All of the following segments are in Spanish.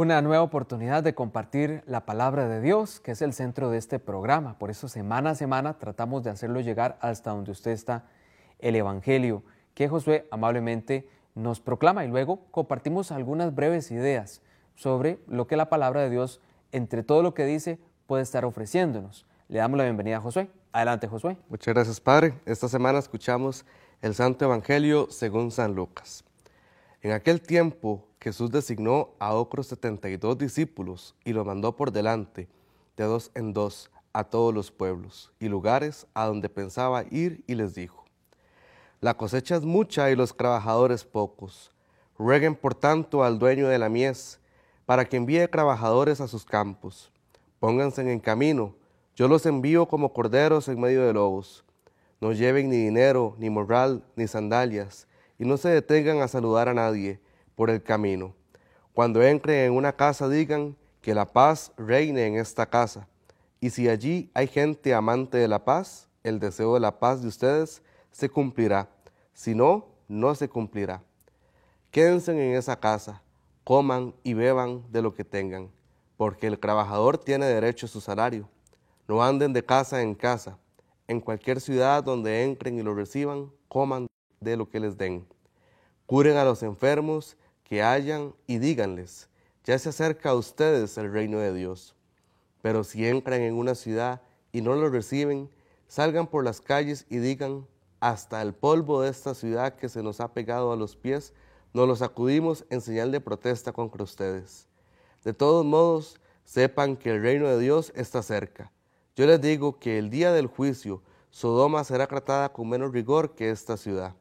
Una nueva oportunidad de compartir la palabra de Dios, que es el centro de este programa. Por eso semana a semana tratamos de hacerlo llegar hasta donde usted está, el Evangelio, que Josué amablemente nos proclama y luego compartimos algunas breves ideas sobre lo que la palabra de Dios, entre todo lo que dice, puede estar ofreciéndonos. Le damos la bienvenida a Josué. Adelante, Josué. Muchas gracias, Padre. Esta semana escuchamos el Santo Evangelio según San Lucas. En aquel tiempo Jesús designó a otros setenta y dos discípulos y los mandó por delante, de dos en dos, a todos los pueblos y lugares a donde pensaba ir y les dijo, La cosecha es mucha y los trabajadores pocos. Rueguen por tanto al dueño de la mies, para que envíe trabajadores a sus campos. Pónganse en camino, yo los envío como corderos en medio de lobos. No lleven ni dinero, ni morral, ni sandalias, y no se detengan a saludar a nadie por el camino. Cuando entren en una casa digan que la paz reine en esta casa. Y si allí hay gente amante de la paz, el deseo de la paz de ustedes se cumplirá. Si no, no se cumplirá. Quédense en esa casa, coman y beban de lo que tengan, porque el trabajador tiene derecho a su salario. No anden de casa en casa. En cualquier ciudad donde entren y lo reciban, coman de lo que les den. Curen a los enfermos que hayan y díganles, ya se acerca a ustedes el reino de Dios. Pero si entran en una ciudad y no lo reciben, salgan por las calles y digan, hasta el polvo de esta ciudad que se nos ha pegado a los pies, nos lo sacudimos en señal de protesta contra ustedes. De todos modos, sepan que el reino de Dios está cerca. Yo les digo que el día del juicio, Sodoma será tratada con menos rigor que esta ciudad.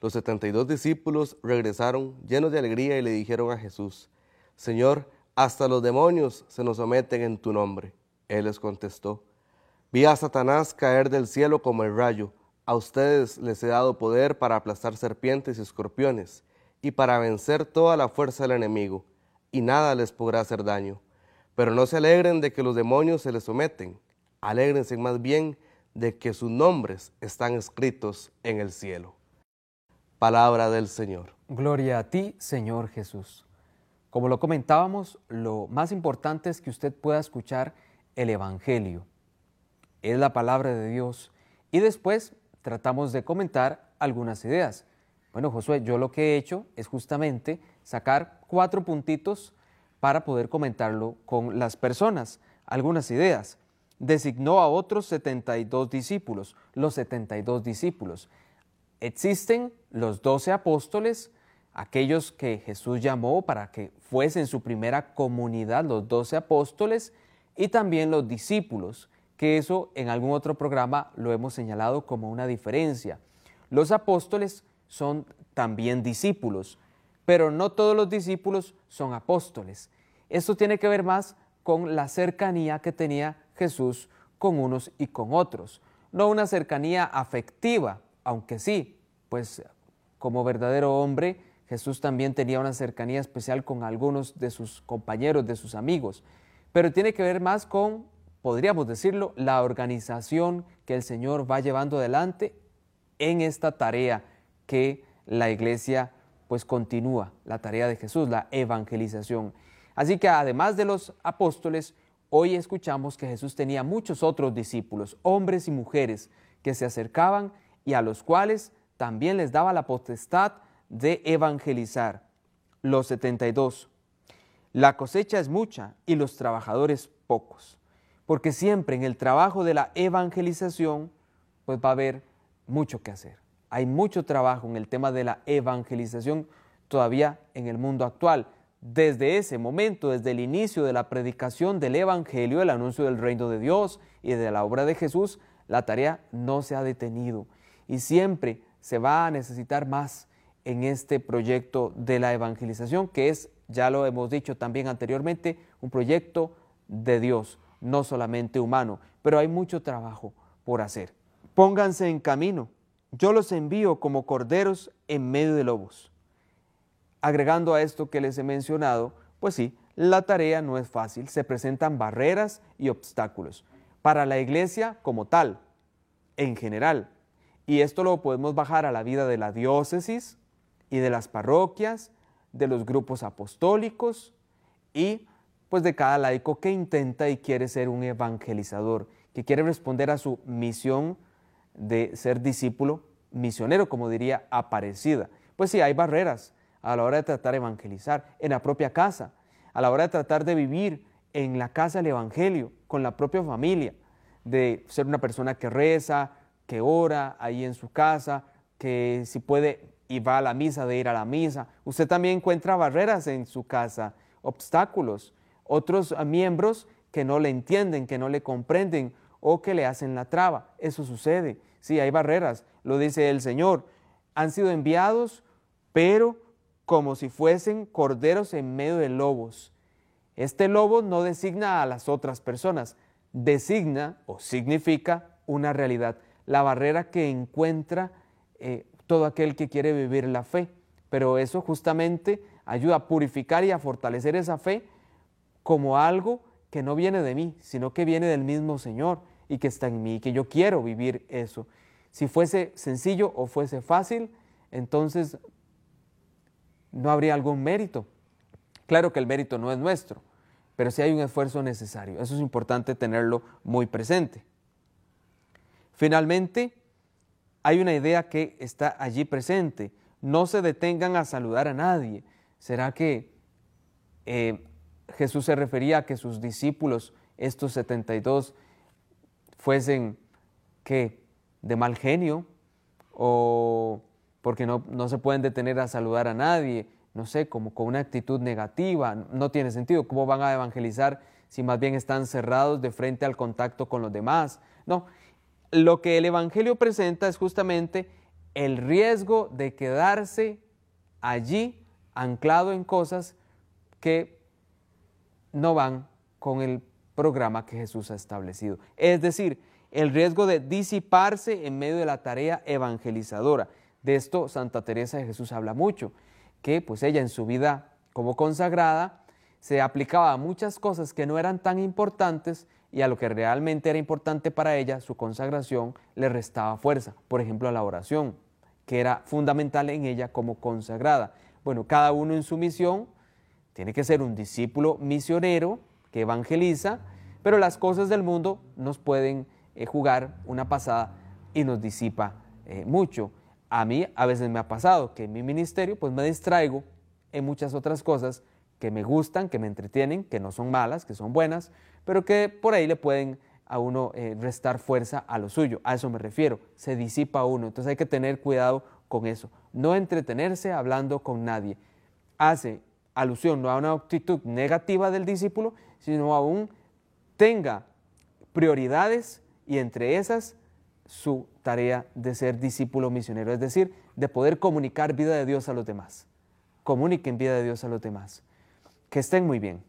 Los setenta y dos discípulos regresaron llenos de alegría y le dijeron a Jesús, Señor, hasta los demonios se nos someten en tu nombre. Él les contestó, Vi a Satanás caer del cielo como el rayo. A ustedes les he dado poder para aplastar serpientes y escorpiones y para vencer toda la fuerza del enemigo, y nada les podrá hacer daño. Pero no se alegren de que los demonios se les someten, alégrense más bien de que sus nombres están escritos en el cielo. Palabra del Señor. Gloria a ti, Señor Jesús. Como lo comentábamos, lo más importante es que usted pueda escuchar el Evangelio. Es la palabra de Dios. Y después tratamos de comentar algunas ideas. Bueno, Josué, yo lo que he hecho es justamente sacar cuatro puntitos para poder comentarlo con las personas. Algunas ideas. Designó a otros 72 discípulos, los 72 discípulos. Existen los doce apóstoles, aquellos que Jesús llamó para que fuesen su primera comunidad, los doce apóstoles, y también los discípulos, que eso en algún otro programa lo hemos señalado como una diferencia. Los apóstoles son también discípulos, pero no todos los discípulos son apóstoles. Esto tiene que ver más con la cercanía que tenía Jesús con unos y con otros, no una cercanía afectiva, aunque sí, pues como verdadero hombre, Jesús también tenía una cercanía especial con algunos de sus compañeros, de sus amigos, pero tiene que ver más con, podríamos decirlo, la organización que el Señor va llevando adelante en esta tarea que la iglesia pues continúa, la tarea de Jesús, la evangelización. Así que además de los apóstoles, hoy escuchamos que Jesús tenía muchos otros discípulos, hombres y mujeres, que se acercaban y a los cuales también les daba la potestad de evangelizar. Los 72. La cosecha es mucha y los trabajadores pocos, porque siempre en el trabajo de la evangelización pues va a haber mucho que hacer. Hay mucho trabajo en el tema de la evangelización todavía en el mundo actual. Desde ese momento, desde el inicio de la predicación del Evangelio, el anuncio del reino de Dios y de la obra de Jesús, la tarea no se ha detenido. Y siempre se va a necesitar más en este proyecto de la evangelización, que es, ya lo hemos dicho también anteriormente, un proyecto de Dios, no solamente humano, pero hay mucho trabajo por hacer. Pónganse en camino, yo los envío como corderos en medio de lobos. Agregando a esto que les he mencionado, pues sí, la tarea no es fácil, se presentan barreras y obstáculos para la iglesia como tal, en general, y esto lo podemos bajar a la vida de la diócesis y de las parroquias, de los grupos apostólicos, y pues de cada laico que intenta y quiere ser un evangelizador, que quiere responder a su misión de ser discípulo misionero, como diría Aparecida. Pues sí, hay barreras a la hora de tratar de evangelizar en la propia casa, a la hora de tratar de vivir en la casa del Evangelio, con la propia familia, de ser una persona que reza, que ora ahí en su casa, que si puede y va a la misa, de ir a la misa. Usted también encuentra barreras en su casa, obstáculos, otros miembros que no le entienden, que no le comprenden o que le hacen la traba. Eso sucede. Sí, hay barreras, lo dice el Señor. Han sido enviados, pero como si fuesen corderos en medio de lobos. Este lobo no designa a las otras personas, designa o significa una realidad, la barrera que encuentra eh, todo aquel que quiere vivir la fe. Pero eso justamente ayuda a purificar y a fortalecer esa fe como algo que no viene de mí, sino que viene del mismo Señor y que está en mí, y que yo quiero vivir eso. Si fuese sencillo o fuese fácil, entonces no habría algún mérito. Claro que el mérito no es nuestro, pero sí hay un esfuerzo necesario. Eso es importante tenerlo muy presente. Finalmente, hay una idea que está allí presente. No se detengan a saludar a nadie. ¿Será que eh, Jesús se refería a que sus discípulos, estos 72, fuesen que de mal genio o porque no, no se pueden detener a saludar a nadie no sé, como con una actitud negativa, no tiene sentido. ¿Cómo van a evangelizar si más bien están cerrados de frente al contacto con los demás? No, lo que el Evangelio presenta es justamente el riesgo de quedarse allí anclado en cosas que no van con el programa que Jesús ha establecido. Es decir, el riesgo de disiparse en medio de la tarea evangelizadora. De esto Santa Teresa de Jesús habla mucho que pues ella en su vida como consagrada se aplicaba a muchas cosas que no eran tan importantes y a lo que realmente era importante para ella, su consagración, le restaba fuerza. Por ejemplo, a la oración, que era fundamental en ella como consagrada. Bueno, cada uno en su misión tiene que ser un discípulo misionero que evangeliza, pero las cosas del mundo nos pueden eh, jugar una pasada y nos disipa eh, mucho a mí a veces me ha pasado que en mi ministerio pues me distraigo en muchas otras cosas que me gustan, que me entretienen, que no son malas, que son buenas, pero que por ahí le pueden a uno eh, restar fuerza a lo suyo. A eso me refiero, se disipa uno. Entonces hay que tener cuidado con eso. No entretenerse hablando con nadie. Hace alusión no a una actitud negativa del discípulo, sino aún tenga prioridades y entre esas su tarea de ser discípulo misionero, es decir, de poder comunicar vida de Dios a los demás. Comuniquen vida de Dios a los demás. Que estén muy bien.